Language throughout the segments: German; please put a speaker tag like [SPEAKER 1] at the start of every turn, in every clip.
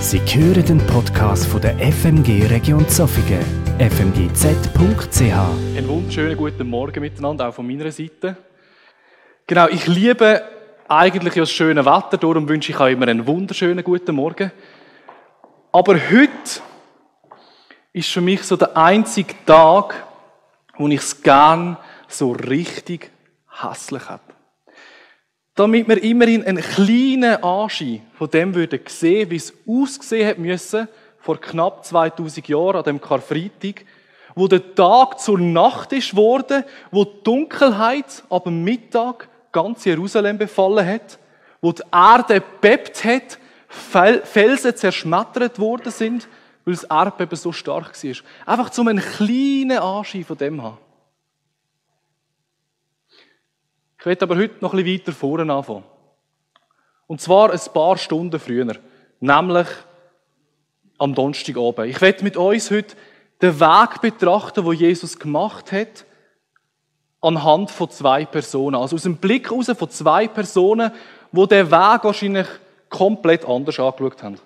[SPEAKER 1] Sie hören den Podcast von der FMG Region Zofingen, fmgz.ch.
[SPEAKER 2] Einen wunderschönen guten Morgen miteinander, auch von meiner Seite. Genau, ich liebe eigentlich das schöne Wetter, darum wünsche ich euch immer einen wunderschönen guten Morgen. Aber heute ist für mich so der einzige Tag, wo ich es gern so richtig hässlich habe. Damit wir immerhin einen kleinen Anschein von dem würden sehen, wie es ausgesehen hat müssen vor knapp 2000 Jahren an dem Karfreitag, wo der Tag zur Nacht ist worden, wo die Dunkelheit ab Mittag ganz Jerusalem befallen hat, wo die Erde bebt hat, Felsen zerschmettert worden sind, weil das Erdbeben so stark war. Einfach zum einen kleinen Anschein von dem haben. Ich werde aber heute noch ein bisschen weiter vorne anfangen. Und zwar ein paar Stunden früher, nämlich am Donnerstagabend. Ich werde mit uns heute den Weg betrachten, wo Jesus gemacht hat, anhand von zwei Personen. Also aus dem Blick heraus von zwei Personen, wo der Weg wahrscheinlich komplett anders angeschaut haben.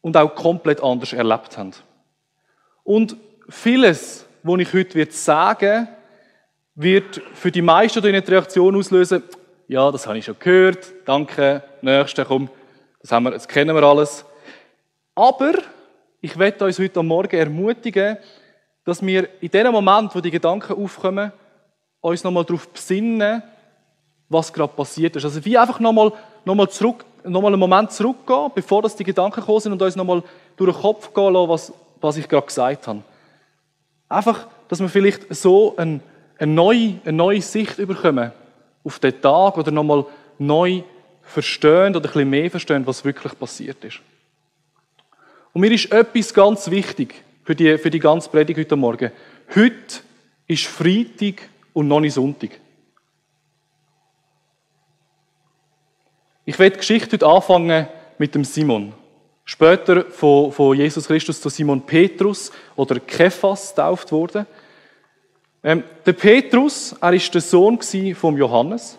[SPEAKER 2] Und auch komplett anders erlebt haben. Und vieles, was ich heute sagen werde, wird für die meisten eine Reaktion auslösen, ja, das habe ich schon gehört, danke, nächste, komm, das, haben wir, das kennen wir alles. Aber ich werde uns heute Morgen ermutigen, dass wir in dem Moment, wo die Gedanken aufkommen, uns nochmal darauf besinnen, was gerade passiert ist. Also wie einfach nochmal noch mal zurück, nochmal einen Moment zurückgehen, bevor das die Gedanken gekommen sind und uns nochmal durch den Kopf gehen lassen, was, was ich gerade gesagt habe. Einfach, dass wir vielleicht so ein eine neue, eine neue Sicht bekommen auf den Tag oder nochmal neu verstehen oder ein bisschen mehr verstehen, was wirklich passiert ist. Und mir ist etwas ganz wichtig für die, für die ganze Predigt heute Morgen. Heute ist Freitag und noch nicht Sonntag. Ich werde die Geschichte heute anfangen mit dem Simon. Später von, von Jesus Christus zu Simon Petrus oder Kephas tauft wurde. Ähm, der Petrus, er ist der Sohn von Johannes.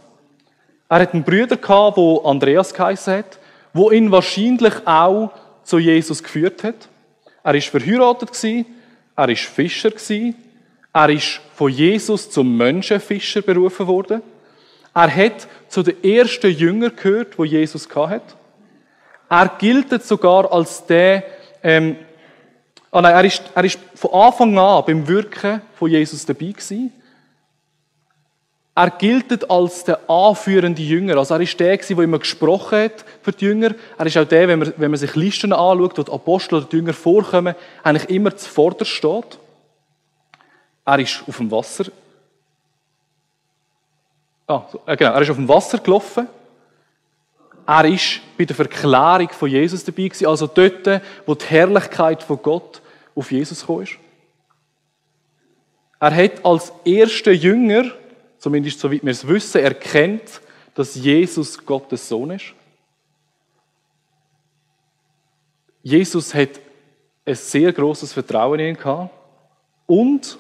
[SPEAKER 2] Er hat einen Bruder der Andreas geheißen hat, wo ihn wahrscheinlich auch zu Jesus geführt hat. Er ist verheiratet er ist Fischer er ist von Jesus zum Menschenfischer berufen worden. Er hat zu den ersten Jüngern gehört, wo Jesus hat. Er gilt sogar als der ähm, Oh nein, er ist, er ist von Anfang an beim Wirken von Jesus dabei gewesen. Er gilt als der anführende Jünger. Also er ist der, der immer gesprochen hat für die Jünger. Er ist auch der, wenn man, wenn man sich Listen anschaut, wo die Apostel oder die Jünger vorkommen, eigentlich immer zuvorderst steht. Er ist auf dem Wasser. Ah, äh, genau, er ist auf dem Wasser gelaufen. Er ist bei der Verklärung von Jesus dabei also dort, wo die Herrlichkeit von Gott auf Jesus gekommen ist. Er hat als erster Jünger, zumindest soweit wir es wissen, erkennt, dass Jesus Gottes Sohn ist. Jesus hat ein sehr großes Vertrauen in ihn gehabt und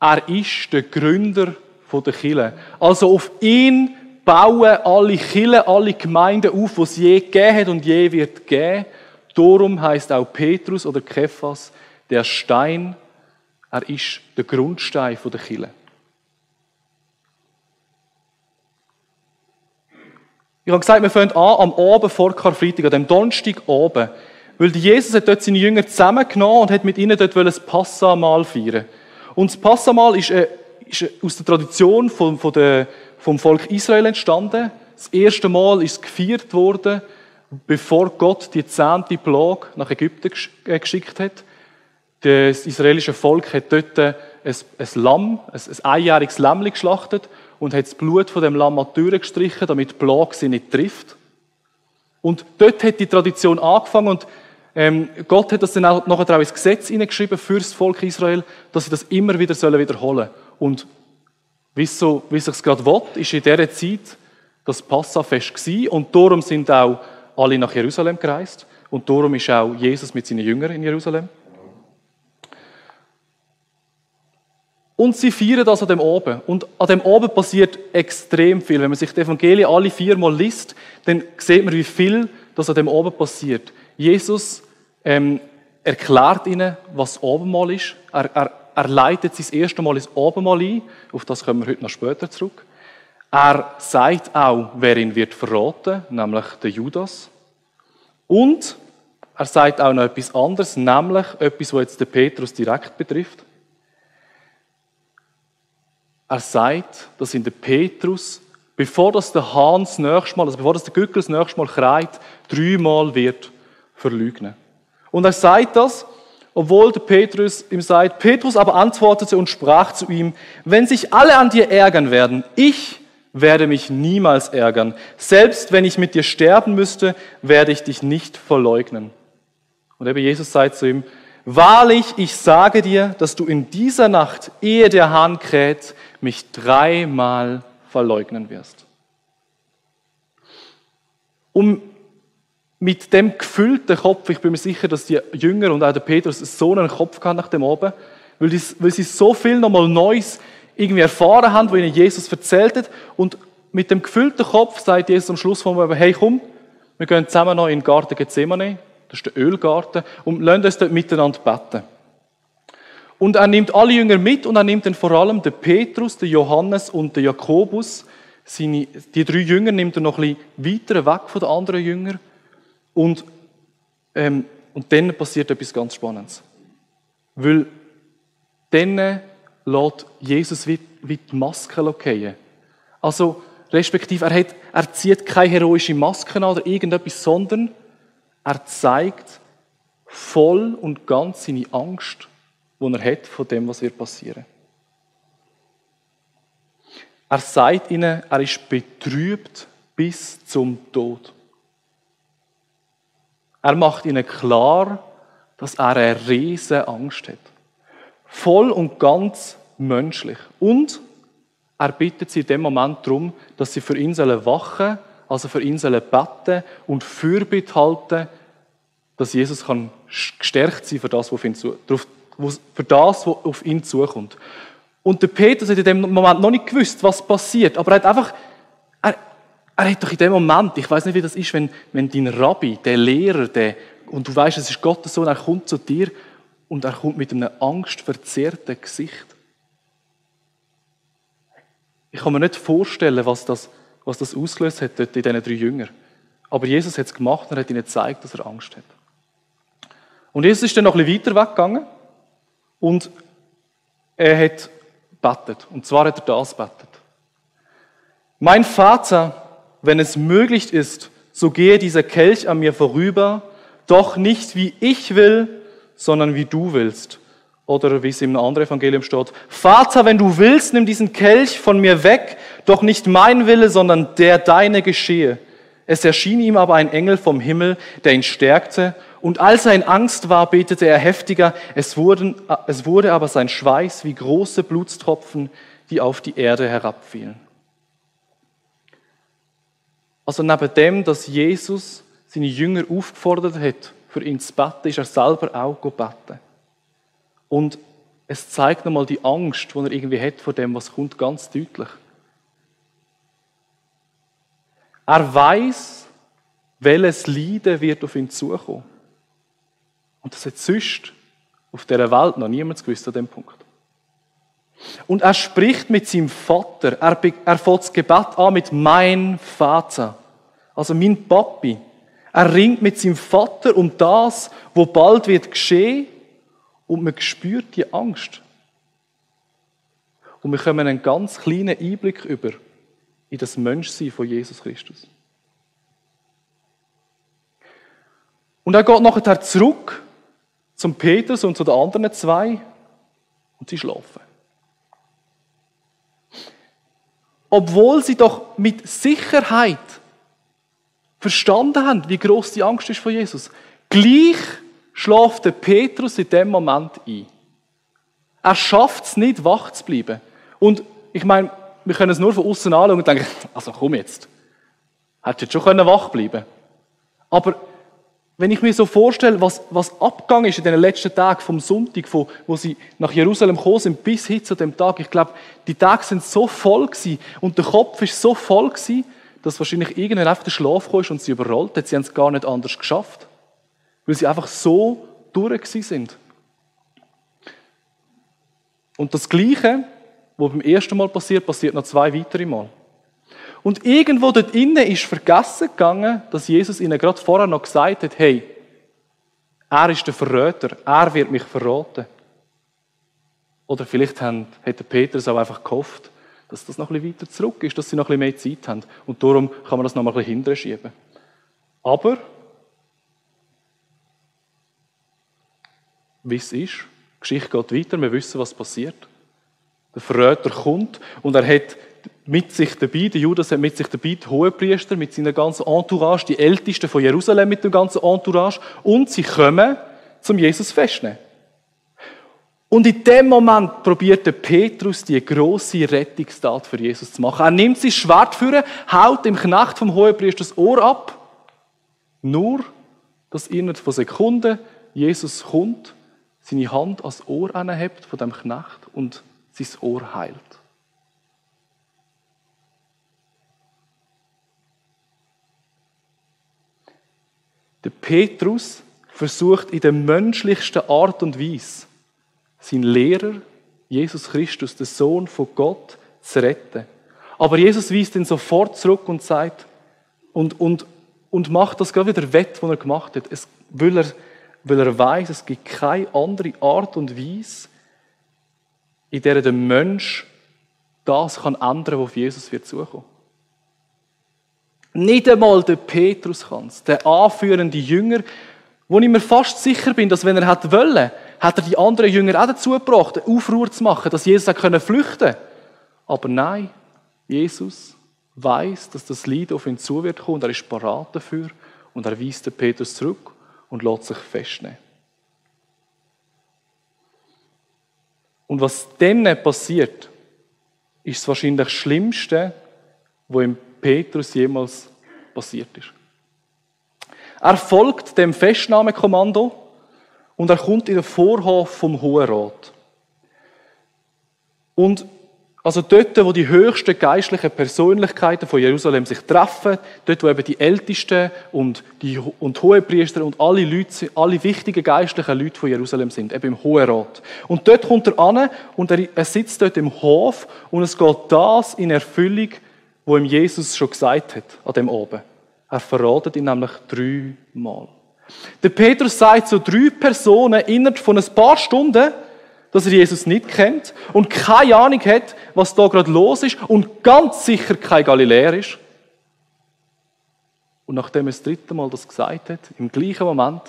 [SPEAKER 2] er ist der Gründer der Kirche. Also auf ihn bauen alle Kirchen, alle Gemeinden auf, die es je gegeben hat und je wird geben. Darum heißt auch Petrus oder Kephas der Stein, er ist der Grundstein der Kirche. Ich habe gesagt, wir fangen an am Abend vor Karfreitag, an dem Donnerstag oben. Weil Jesus hat dort seine Jünger zusammengenommen und hat mit ihnen dort das Passamal feiern. Und das Passamal ist, äh, ist aus der Tradition von, von der vom Volk Israel entstanden. Das erste Mal ist es gefeiert worden, bevor Gott die zehnte Plage nach Ägypten äh, geschickt hat. Das israelische Volk hat dort ein, Lamm, ein, ein einjähriges Lamm geschlachtet und hat das Blut von dem Lamm an die Türe gestrichen, damit die Plage sie nicht trifft. Und dort hat die Tradition angefangen und ähm, Gott hat das dann auch nachher auch ins Gesetz hineingeschrieben für das Volk Israel, dass sie das immer wieder wiederholen sollen. Und wie es, so, wie es sich gerade will, ist in dieser Zeit das Passafest gewesen und darum sind auch alle nach Jerusalem gereist und darum ist auch Jesus mit seinen Jüngern in Jerusalem. Und sie feiern das an dem Oben. Und an dem Oben passiert extrem viel. Wenn man sich die Evangelien alle viermal liest, dann sieht man, wie viel das an dem oben passiert. Jesus ähm, erklärt ihnen, was Obenmal ist. Er, er, er leitet sein erste Mal ins Obenmal ein. Auf das kommen wir heute noch später zurück. Er sagt auch, wer ihn wird verraten, nämlich der Judas. Und er sagt auch noch etwas anderes, nämlich etwas, was jetzt den Petrus direkt betrifft. Er sagt, dass ihn der Petrus, bevor das der Hahn das nächste Mal, also bevor das der Gückel das nächste Mal kreit, dreimal wird verleugnen. Und er sagt das, obwohl der Petrus ihm sagt, Petrus aber antwortete und sprach zu ihm, wenn sich alle an dir ärgern werden, ich werde mich niemals ärgern. Selbst wenn ich mit dir sterben müsste, werde ich dich nicht verleugnen. Und eben Jesus sagt zu ihm, wahrlich, ich sage dir, dass du in dieser Nacht, ehe der Hahn kräht, mich dreimal verleugnen wirst. Um mit dem gefüllten Kopf, ich bin mir sicher, dass die Jünger und auch der Petrus so einen Kopf hatten nach dem oben, weil, weil sie so viel nochmal Neues irgendwie erfahren haben, wo ihnen Jesus erzählt hat. Und mit dem gefüllten Kopf sagt Jesus am Schluss von mir, hey komm, wir gehen zusammen noch in den Garten Gethsemane, das ist der Ölgarten, und lassen uns dort miteinander beten. Und er nimmt alle Jünger mit und er nimmt dann vor allem den Petrus, den Johannes und den Jakobus. Seine, die drei Jünger nimmt er noch ein bisschen weiter weg von den anderen Jüngern. Und, ähm, und dann passiert etwas ganz Spannendes. Weil dann lässt Jesus wie, wie die Maske fallen. Also, respektive, er, hat, er zieht keine heroische Maske an oder irgendetwas, sondern er zeigt voll und ganz seine Angst, die er hat von dem, was wird passieren. Er sagt ihnen, er ist betrübt bis zum Tod. Er macht ihnen klar, dass er eine riesige Angst hat. Voll und ganz menschlich. Und er bittet sie in dem Moment darum, dass sie für ihn wachen also für ihn beten und Fürbitte halten, dass Jesus kann gestärkt sein für das, was auf ihn, zu, für das, was auf ihn zukommt. Und der Petrus hat in dem Moment noch nicht gewusst, was passiert, aber er hat einfach, er hat doch in dem Moment, ich weiß nicht, wie das ist, wenn, wenn dein Rabbi, der Lehrer, der, und du weißt, es ist Gottes Sohn, er kommt zu dir und er kommt mit einem angstverzerrten Gesicht. Ich kann mir nicht vorstellen, was das, was das ausgelöst hat dort in diesen drei Jüngern. Aber Jesus hat es gemacht und hat ihnen gezeigt, dass er Angst hat. Und Jesus ist dann noch ein bisschen weiter weggegangen und er hat betet. Und zwar hat er das betet. Mein Vater, wenn es möglich ist, so gehe dieser Kelch an mir vorüber, doch nicht wie ich will, sondern wie du willst. Oder wie es im anderen Evangelium steht, Vater, wenn du willst, nimm diesen Kelch von mir weg, doch nicht mein Wille, sondern der deine geschehe. Es erschien ihm aber ein Engel vom Himmel, der ihn stärkte, und als er in Angst war, betete er heftiger, es, wurden, es wurde aber sein Schweiß wie große Blutstropfen, die auf die Erde herabfielen. Also neben dem, dass Jesus seine Jünger aufgefordert hat, für ihn zu beten, ist er selber auch beten. Und es zeigt nochmal die Angst, die er irgendwie hat vor dem, was kommt, ganz deutlich. Er weiß, welches Leiden wird auf ihn zukommen. Und das hat sonst auf dieser Welt noch niemand gewusst an dem Punkt. Und er spricht mit seinem Vater. Er, er fängt das Gebet an mit mein Vater. Also mein Papi. Er ringt mit seinem Vater um das, wo bald wird geschehen und man spürt die Angst. Und wir kommen einen ganz kleinen Einblick über in das Menschsein von Jesus Christus. Und er geht nachher zurück zum Petrus und zu den anderen zwei und sie schlafen. Obwohl sie doch mit Sicherheit verstanden haben, wie groß die Angst ist vor Jesus, gleich schläft der Petrus in dem Moment ein. Er schafft es nicht, wach zu bleiben. Und ich meine, wir können es nur von außen anschauen und denken, also komm jetzt. Hättest du jetzt schon wach bleiben können. Aber wenn ich mir so vorstelle, was, was abgegangen ist in den letzten Tagen vom Sonntag, von, wo sie nach Jerusalem gekommen sind, bis hin zu dem Tag, ich glaube, die Tage sind so voll gewesen und der Kopf ist so voll gewesen, dass wahrscheinlich irgendwann einfach der Schlaf kam und sie überrollt hat. Sie haben es gar nicht anders geschafft. Weil sie einfach so durch sind. Und das Gleiche, was beim ersten Mal passiert, passiert noch zwei weitere Mal. Und irgendwo dort innen ist vergessen gegangen, dass Jesus ihnen gerade vorher noch gesagt hat, hey, er ist der Verräter, er wird mich verraten. Oder vielleicht hätte Petrus auch einfach gehofft, dass das noch ein bisschen weiter zurück ist, dass sie noch ein bisschen mehr Zeit haben. Und darum kann man das noch mal ein bisschen hinterher schieben. Aber, wie es ist, die Geschichte geht weiter, wir wissen, was passiert. Der Verräter kommt und er hat mit sich dabei, der Judas hat mit sich dabei die Hohepriester mit seiner ganzen Entourage, die Ältesten von Jerusalem mit dem ganzen Entourage und sie kommen zum Jesus festnehmen. Und in dem Moment probiert der Petrus die große Rettungstat für Jesus zu machen. Er nimmt sein Schwert für, haut dem Knecht vom Hohepriester das Ohr ab. Nur, dass innerhalb von Sekunden Jesus kommt, seine Hand ans Ohr anhebt von dem Knecht und sein Ohr heilt. Der Petrus versucht in der menschlichsten Art und Weise, seinen Lehrer, Jesus Christus, den Sohn von Gott, zu retten. Aber Jesus weist ihn sofort zurück und sagt, und, und, und macht das gerade wieder wett, was er gemacht hat. Es, weil, er, weil er weiß, es gibt keine andere Art und Weise, in der der Mensch das kann ändern, auf Jesus wird zukommen. Nicht einmal der Petrus kann es, der anführende Jünger, wo ich mir fast sicher bin, dass wenn er hätte wollen, hat er die anderen Jünger auch dazu gebracht, eine Aufruhr zu machen, dass Jesus können flüchten Aber nein, Jesus weiß, dass das Leid auf ihn zu wird kommen und er ist parat dafür und er weist den Petrus zurück und lässt sich festnehmen. Und was dann passiert, ist wahrscheinlich das Schlimmste, was im Petrus jemals passiert ist. Er folgt dem Festnahmekommando und er kommt in den Vorhof vom Hohen Rat. Und also dort, wo die höchsten geistlichen Persönlichkeiten von Jerusalem sich treffen, dort, wo eben die Ältesten und die und Hohepriester und alle Leute, alle wichtigen geistlichen Leute von Jerusalem sind, eben im Hohen Rat. Und dort kommt er an und er, sitzt dort im Hof und es geht das in Erfüllung, wo ihm Jesus schon gesagt hat, an dem oben. Er verratet ihn nämlich dreimal. Der Petrus sagt zu drei Personen innerhalb von ein paar Stunden, dass er Jesus nicht kennt und keine Ahnung hat, was da gerade los ist und ganz sicher kein Galiläer ist. Und nachdem er das dritte Mal das gesagt hat, im gleichen Moment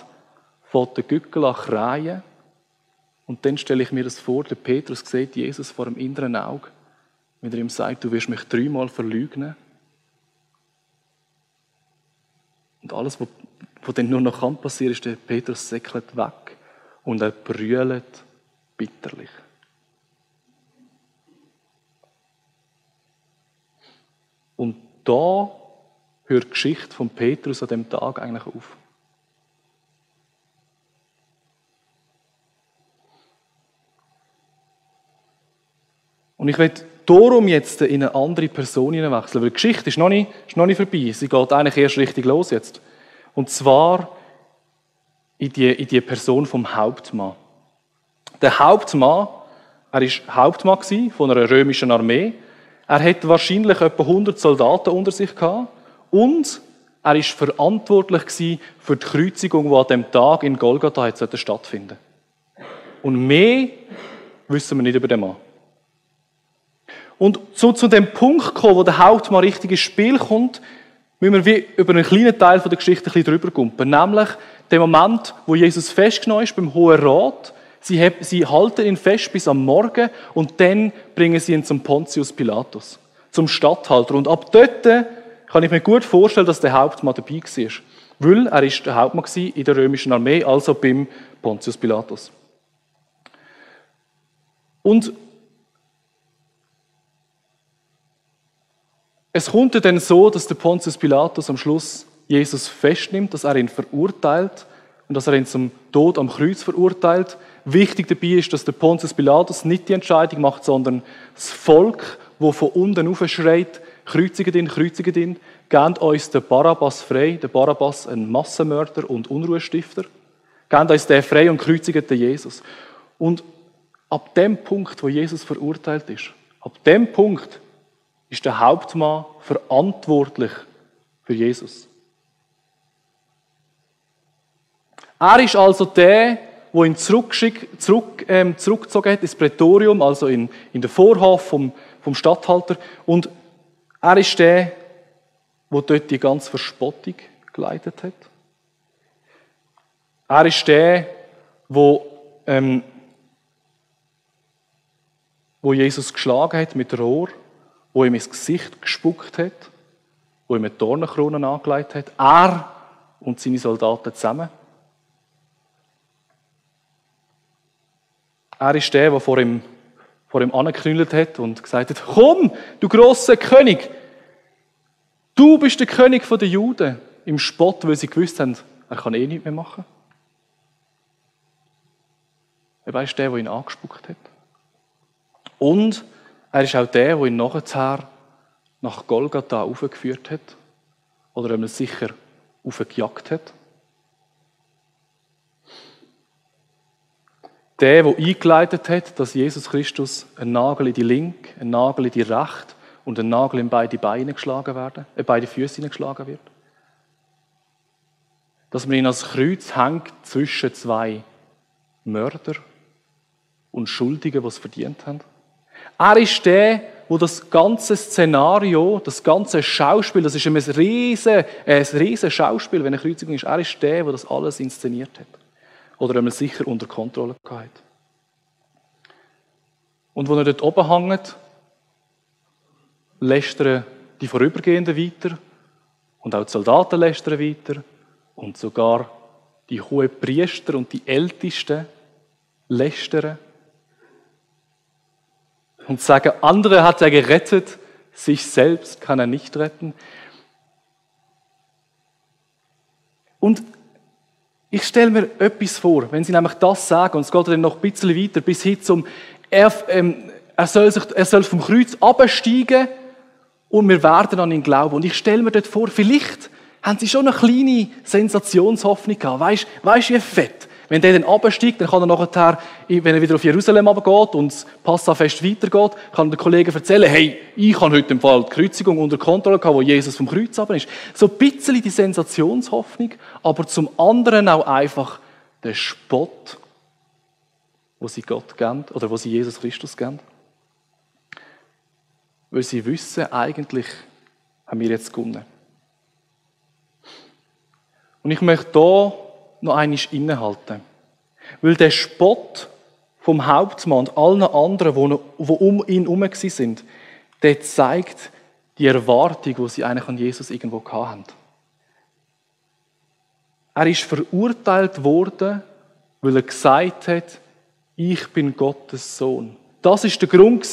[SPEAKER 2] fährt der Gückel an kreien und dann stelle ich mir das vor, der Petrus sieht Jesus vor dem inneren Auge wenn er ihm sagt, du wirst mich dreimal verlügnen. Und alles, was, was dann nur noch kann ist, der Petrus säckelt weg und er brüllt bitterlich. Und da hört die Geschichte von Petrus an dem Tag eigentlich auf. Und ich werde darum jetzt in eine andere Person hineinwechseln, weil die Geschichte ist noch, nicht, ist noch nicht vorbei. Sie geht eigentlich erst richtig los jetzt. Und zwar in die, in die Person vom Hauptmann. Der Hauptmann, er war Hauptmann von einer römischen Armee. Er hatte wahrscheinlich etwa 100 Soldaten unter sich gehabt und er war verantwortlich für die Kreuzigung, die an dem Tag in Golgatha stattfinden Und mehr wissen wir nicht über den Mann. Und so zu dem Punkt kommen, wo der Hauptmann richtig ins Spiel kommt, müssen wir wie über einen kleinen Teil der Geschichte ein bisschen drüber kumpen. Nämlich den Moment, wo Jesus festgenommen ist beim Hohen Rat. Sie, sie halten ihn fest bis am Morgen und dann bringen sie ihn zum Pontius Pilatus, zum Statthalter. Und ab dort kann ich mir gut vorstellen, dass der Hauptmann dabei war. Weil er ist der Hauptmann in der römischen Armee, also beim Pontius Pilatus. Und Es kommt dann so, dass der Pontius Pilatus am Schluss Jesus festnimmt, dass er ihn verurteilt und dass er ihn zum Tod am Kreuz verurteilt. Wichtig dabei ist, dass der Pontius Pilatus nicht die Entscheidung macht, sondern das Volk, wo von unten auf schreit, ihn, kreuzigt ihn, gebt uns den Barabbas frei, den Barabbas ein Massenmörder und Unruhestifter, gebt uns den frei und kreuzigt den Jesus. Und ab dem Punkt, wo Jesus verurteilt ist, ab dem Punkt ist der Hauptmann verantwortlich für Jesus. Er ist also der, wo ihn zurück, ähm, zurückgezogen hat ins Prätorium, also in, in den Vorhof vom, vom Statthalter. Und er ist der, wo dort die ganze Verspottung geleitet hat. Er ist der, wo, ähm, wo Jesus geschlagen hat mit Rohr, wo ihm ins Gesicht gespuckt hat, wo ihm eine Dornenkrone angelegt hat. Er und seine Soldaten zusammen. Er ist der, der vor ihm, vor ihm angeknüllt hat und gesagt hat, komm, du grosser König, du bist der König der Juden. Im Spott, weil sie gewusst haben, er kann eh nichts mehr machen. Er ist der, der ihn angespuckt hat. Und er ist auch der, der ihn nachher nach Golgatha aufgeführt hat. Oder einmal sicher aufgejagt hat. Der, der eingeleitet hat, dass Jesus Christus ein Nagel in die linke, ein Nagel in die rechte und ein Nagel in beide Beine geschlagen werden, äh, beide Füße geschlagen wird. Dass man ihn als Kreuz hängt zwischen zwei Mörder und Schuldigen, die es verdient haben. Er ist der, wo das ganze Szenario, das ganze Schauspiel, das ist ein riesen, ein riesen Schauspiel, wenn eine Kreuzigung ist, er ist der, der das alles inszeniert hat oder einmal sicher unter Kontrolle gehabt. Und wo er dort oben hängt, lästern die Vorübergehenden weiter und auch die Soldaten lästern weiter und sogar die hohen Priester und die Ältesten lästern und sagen, andere hat er gerettet, sich selbst kann er nicht retten. Und ich stelle mir etwas vor, wenn sie nämlich das sagen, und es geht dann noch ein bisschen weiter, bis hin zum, er, ähm, er, soll, sich, er soll vom Kreuz absteigen und wir werden an ihn glauben. Und ich stelle mir dort vor, vielleicht haben sie schon eine kleine Sensationshoffnung gehabt. Weißt du, wie fett? Wenn der dann absteigt, dann kann er nachher, wenn er wieder auf Jerusalem geht und das Passafest weitergeht, kann der Kollege erzählen, hey, ich habe heute im Fall die Kreuzigung unter Kontrolle gehabt, wo Jesus vom Kreuz runter ist. So ein bisschen die Sensationshoffnung, aber zum anderen auch einfach der Spott, wo sie Gott geben, oder wo sie Jesus Christus geben. Weil sie wissen, eigentlich haben wir jetzt gewonnen. Und ich möchte hier noch einmal innehalten. Weil der Spott vom Hauptmann und allen anderen, die um ihn herum sind, der zeigt die Erwartung, die sie eigentlich an Jesus irgendwo hatten. Er ist verurteilt worden, weil er gesagt hat, ich bin Gottes Sohn. Das ist der Grund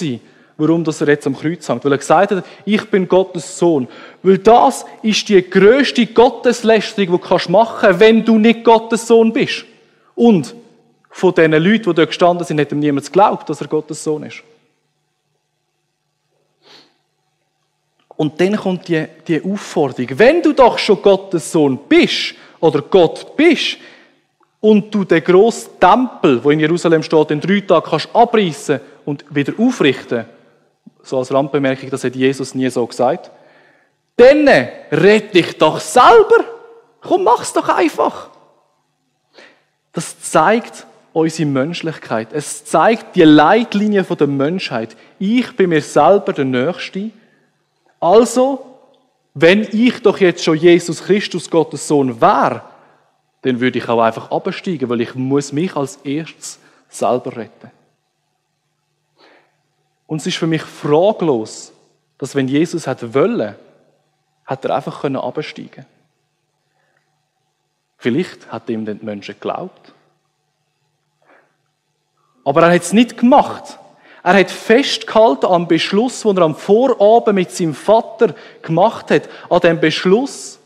[SPEAKER 2] warum er jetzt am Kreuz hängt. Weil er gesagt hat, ich bin Gottes Sohn. Weil das ist die größte Gotteslästerung, die du machen kannst, wenn du nicht Gottes Sohn bist. Und von diesen Leuten, die dort gestanden sind, hat ihm niemand geglaubt, dass er Gottes Sohn ist. Und dann kommt die, die Aufforderung, wenn du doch schon Gottes Sohn bist oder Gott bist und du den grossen Tempel, wo in Jerusalem steht, in drei Tagen kannst abreißen und wieder aufrichten, so als Randbemerkung, das hat Jesus nie so gesagt. Dann red dich doch selber. Komm, mach's doch einfach. Das zeigt unsere Menschlichkeit. Es zeigt die Leitlinie der Menschheit. Ich bin mir selber der Nächste. Also, wenn ich doch jetzt schon Jesus Christus, Gottes Sohn, wäre, dann würde ich auch einfach absteigen, weil ich muss mich als erstes selber retten. Und es ist für mich fraglos, dass wenn Jesus hat wollen, hat er einfach können absteigen. Vielleicht hat ihm den Menschen geglaubt. Aber er hat es nicht gemacht. Er hat festgehalten am Beschluss, den er am Vorabend mit seinem Vater gemacht hat, an dem Beschluss,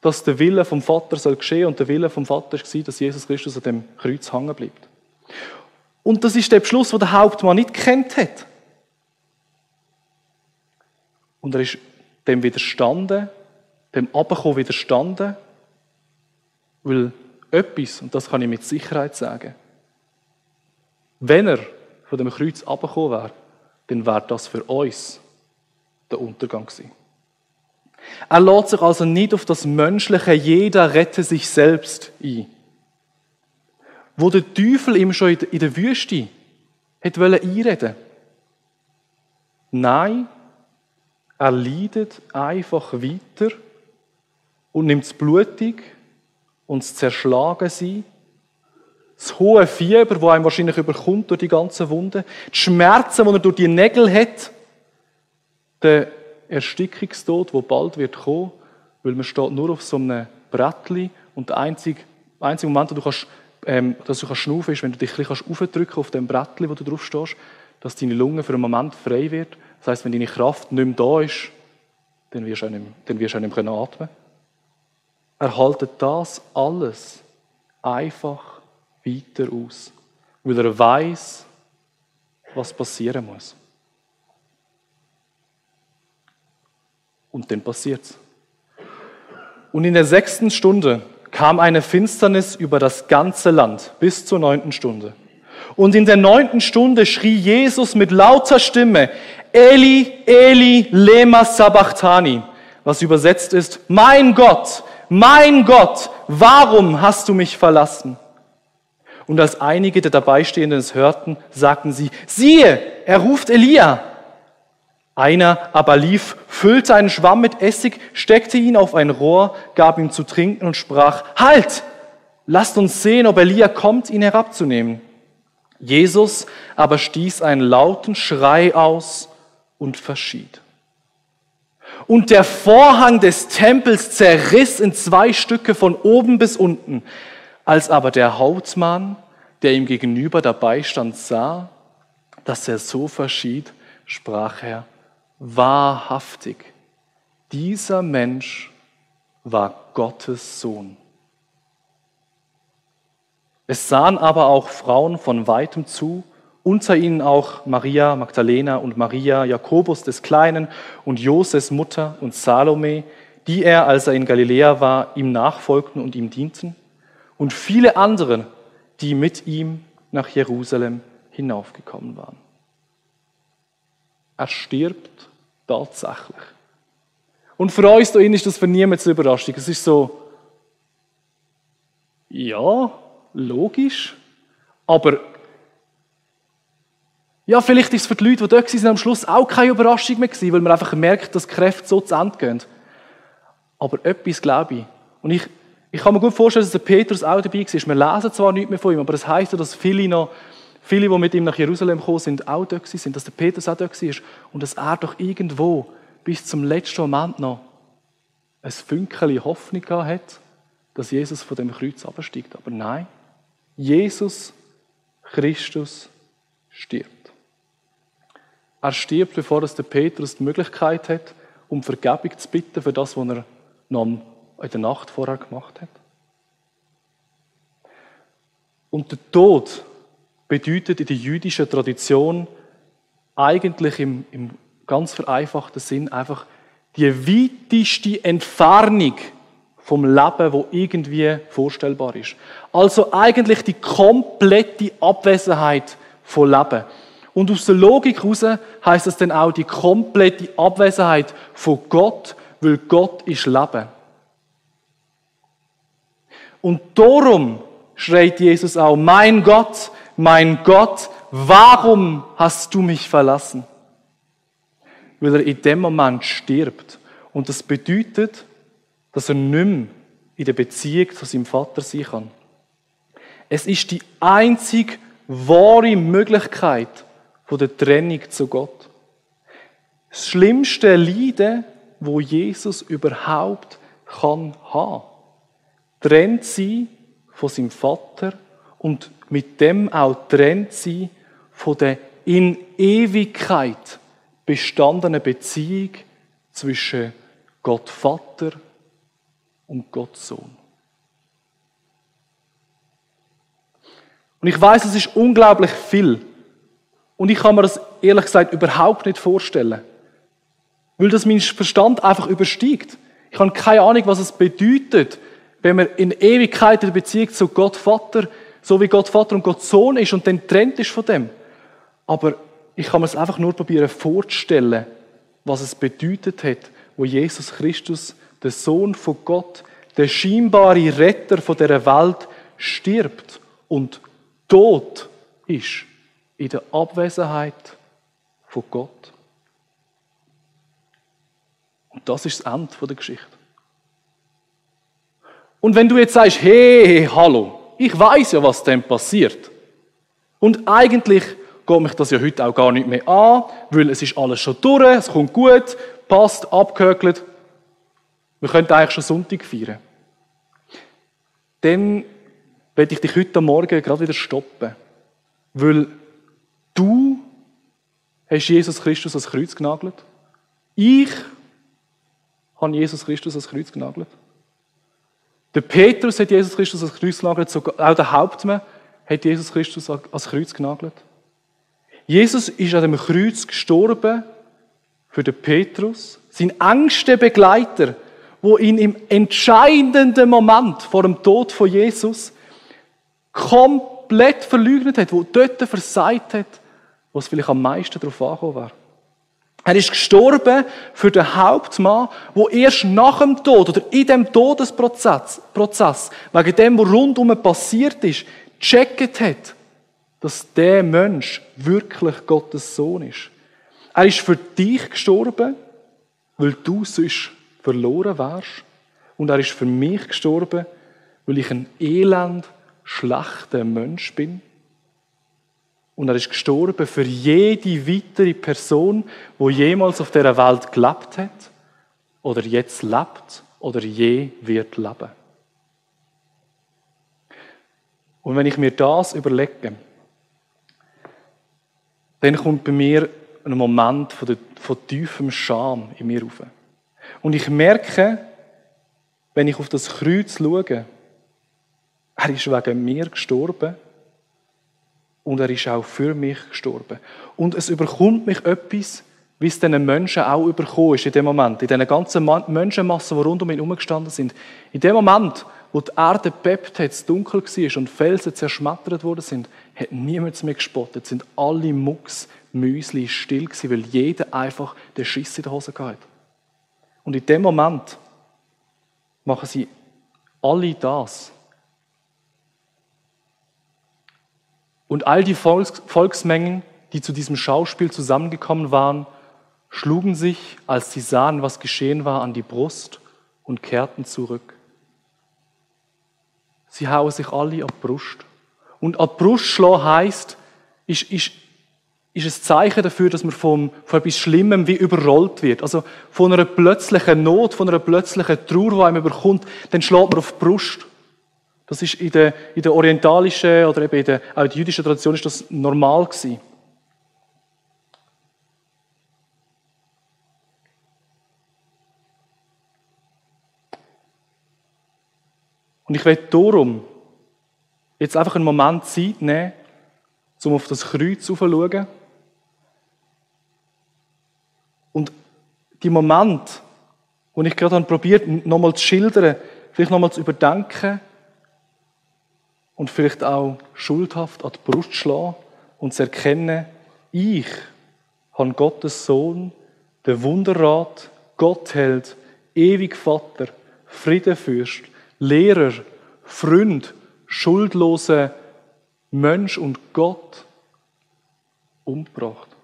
[SPEAKER 2] dass der Wille vom Vater soll geschehen und der Wille vom Vater war, dass Jesus Christus an dem Kreuz hängen bleibt. Und das ist der Beschluss, den der Hauptmann nicht kennt hat. Und er ist dem widerstanden, dem Abkommen widerstanden, weil etwas, und das kann ich mit Sicherheit sagen, wenn er von dem Kreuz abgekommen wäre, dann wäre das für uns der Untergang gewesen. Er lädt sich also nicht auf das menschliche Jeder rette sich selbst ein. Wo der Teufel ihm schon in der Wüste hat einreden Nein, er leidet einfach weiter und nimmt das Blutig und das Zerschlagensein, das hohe Fieber, das einem wahrscheinlich überkommt durch die ganzen Wunden, die Schmerzen, die er durch die Nägel hat, der Erstickungstod, der bald wird kommen, weil man steht nur auf so einem Brettli und der einzige, einzige Moment, wo du kannst, ähm, dass du kannst schnaufen ist, wenn du dich ein bisschen aufdrücken auf dem Brettli, wo du drauf stehst, dass deine Lunge für einen Moment frei wird. Das heißt, wenn deine Kraft nicht mehr da ist, dann wirst du auch nicht mehr, dann wirst du auch nicht mehr atmen Er haltet das alles einfach weiter aus, weil er weiß, was passieren muss. Und dann passiert's. Und in der sechsten Stunde kam eine Finsternis über das ganze Land bis zur neunten Stunde. Und in der neunten Stunde schrie Jesus mit lauter Stimme, Eli, Eli, lema sabachthani, was übersetzt ist, mein Gott, mein Gott, warum hast du mich verlassen? Und als einige der Dabeistehenden es hörten, sagten sie, siehe, er ruft Elia. Einer aber lief, füllte einen Schwamm mit Essig, steckte ihn auf ein Rohr, gab ihm zu trinken und sprach, Halt! Lasst uns sehen, ob Elia kommt, ihn herabzunehmen. Jesus aber stieß einen lauten Schrei aus und verschied. Und der Vorhang des Tempels zerriss in zwei Stücke von oben bis unten. Als aber der Hauptmann, der ihm gegenüber dabei stand, sah, dass er so verschied, sprach er, wahrhaftig, dieser Mensch war Gottes Sohn. Es sahen aber auch Frauen von weitem zu, unter ihnen auch Maria Magdalena und Maria Jakobus des Kleinen und Joses Mutter und Salome, die er, als er in Galiläa war, ihm nachfolgten und ihm dienten, und viele andere, die mit ihm nach Jerusalem hinaufgekommen waren. Er stirbt tatsächlich. Und für uns da ist das für niemanden eine Überraschung. Es ist so, ja, logisch, aber ja, vielleicht ist es für die Leute, die dort waren, am Schluss auch keine Überraschung mehr gewesen, weil man einfach merkt, dass die Kräfte so zu Ende gehen. Aber etwas glaube ich. Und ich, ich kann mir gut vorstellen, dass der Petrus auch dabei war. Wir lesen zwar nichts mehr von ihm, aber das heisst ja, dass viele noch Viele, die mit ihm nach Jerusalem gekommen sind, auch dort sind, dass der Petrus auch dort war und dass er doch irgendwo bis zum letzten Moment noch ein Fünkchen Hoffnung hat, dass Jesus von dem Kreuz absteigt. Aber nein, Jesus Christus stirbt. Er stirbt, bevor es der Petrus die Möglichkeit hat, um Vergebung zu bitten für das, was er noch in der Nacht vorher gemacht hat. Und der Tod bedeutet in der jüdischen Tradition eigentlich im, im ganz vereinfachten Sinn einfach die weiteste Entfernung vom Leben, wo irgendwie vorstellbar ist. Also eigentlich die komplette Abwesenheit von Leben. Und aus der Logik heraus heißt das dann auch die komplette Abwesenheit von Gott, weil Gott ist Leben. Und darum schreit Jesus auch, mein Gott, mein Gott, warum hast du mich verlassen? Weil er in dem Moment stirbt. Und das bedeutet, dass er nicht mehr in der Beziehung zu seinem Vater sein kann. Es ist die einzig wahre Möglichkeit von der Trennung zu Gott. Das schlimmste Leiden, wo Jesus überhaupt kann haben, trennt sie von seinem Vater und mit dem auch trennt sie von der in Ewigkeit bestandenen Beziehung zwischen Gott Vater und Gott Sohn. Und ich weiß, es ist unglaublich viel. Und ich kann mir das ehrlich gesagt überhaupt nicht vorstellen. Weil das mein Verstand einfach übersteigt. Ich habe keine Ahnung, was es bedeutet, wenn man in Ewigkeit in der Beziehung zu Gott Vater, so wie Gott Vater und Gott Sohn ist und dann trennt ist von dem. Aber ich kann mir es einfach nur probieren vorzustellen, was es bedeutet hat, wo Jesus Christus, der Sohn von Gott, der scheinbare Retter von der Welt, stirbt und tot ist in der Abwesenheit von Gott. Und das ist das Ende der Geschichte. Und wenn du jetzt sagst, hey, hallo, ich weiß ja, was denn passiert. Und eigentlich geht mich das ja heute auch gar nicht mehr an, weil es ist alles schon durch, es kommt gut, passt, abgehökelt. Wir könnten eigentlich schon Sonntag feiern. Dann werde ich dich heute Morgen gerade wieder stoppen. Weil du hast Jesus Christus ans Kreuz genagelt. Ich habe Jesus Christus ans Kreuz genagelt. Der Petrus hat Jesus Christus ans Kreuz genagelt, auch der Hauptmann hat Jesus Christus ans Kreuz genagelt. Jesus ist an dem Kreuz gestorben für den Petrus, sein engster Begleiter, wo ihn im entscheidenden Moment vor dem Tod von Jesus komplett verleugnet hat, wo dort versagt hat, wo es vielleicht am meisten darauf angekommen wäre. Er ist gestorben für den Hauptmann, wo erst nach dem Tod oder in dem Todesprozess, Prozess, wegen dem, was rundum passiert ist, gecheckt hat, dass der Mensch wirklich Gottes Sohn ist. Er ist für dich gestorben, weil du sonst verloren wärst. Und er ist für mich gestorben, weil ich ein elend, schlechter Mensch bin. Und er ist gestorben für jede weitere Person, wo jemals auf der Welt gelebt hat oder jetzt lebt oder je wird leben. Und wenn ich mir das überlege, dann kommt bei mir ein Moment von, der, von tiefem Scham in mir auf. Und ich merke, wenn ich auf das Kreuz schaue, er ist wegen mir gestorben und er ist auch für mich gestorben. Und es überkommt mich etwas, wie es diesen Menschen auch überkommen ist in dem Moment, in diesen ganzen Menschenmassen, die rund um ihn herumgestanden sind. In dem Moment, wo die Erde bebt hat, es dunkel war und Felsen zerschmettert worden sind, hat niemand mehr gespottet, sind alle Mucks, Müsli still gewesen, weil jeder einfach den Schiss in der Hose hatte. Und in dem Moment machen sie alle das, Und all die Volks Volksmengen, die zu diesem Schauspiel zusammengekommen waren, schlugen sich, als sie sahen, was geschehen war, an die Brust und kehrten zurück. Sie hauen sich alle an die Brust. Und an die Brust schlagen heisst, ist, ist, ist ein Zeichen dafür, dass man vom, von etwas Schlimmem wie überrollt wird. Also von einer plötzlichen Not, von einer plötzlichen Trauer, die einem überkommt, dann schlägt man auf die Brust. Das ist in der, in der orientalischen oder eben in der, auch in der jüdischen Tradition ist das normal gewesen. Und ich werde darum jetzt einfach einen Moment Zeit nehmen, um auf das Kreuz zu schauen. Und die Moment, wo ich gerade probiert, nochmal zu schildern, vielleicht nochmal zu überdenken, und vielleicht auch schuldhaft an die Brust schlagen und zu erkennen, ich habe Gottes Sohn, der Wunderrat, Gottheld, ewig Vater, Friedenfürst, Lehrer, Freund, schuldloser Mensch und Gott umgebracht.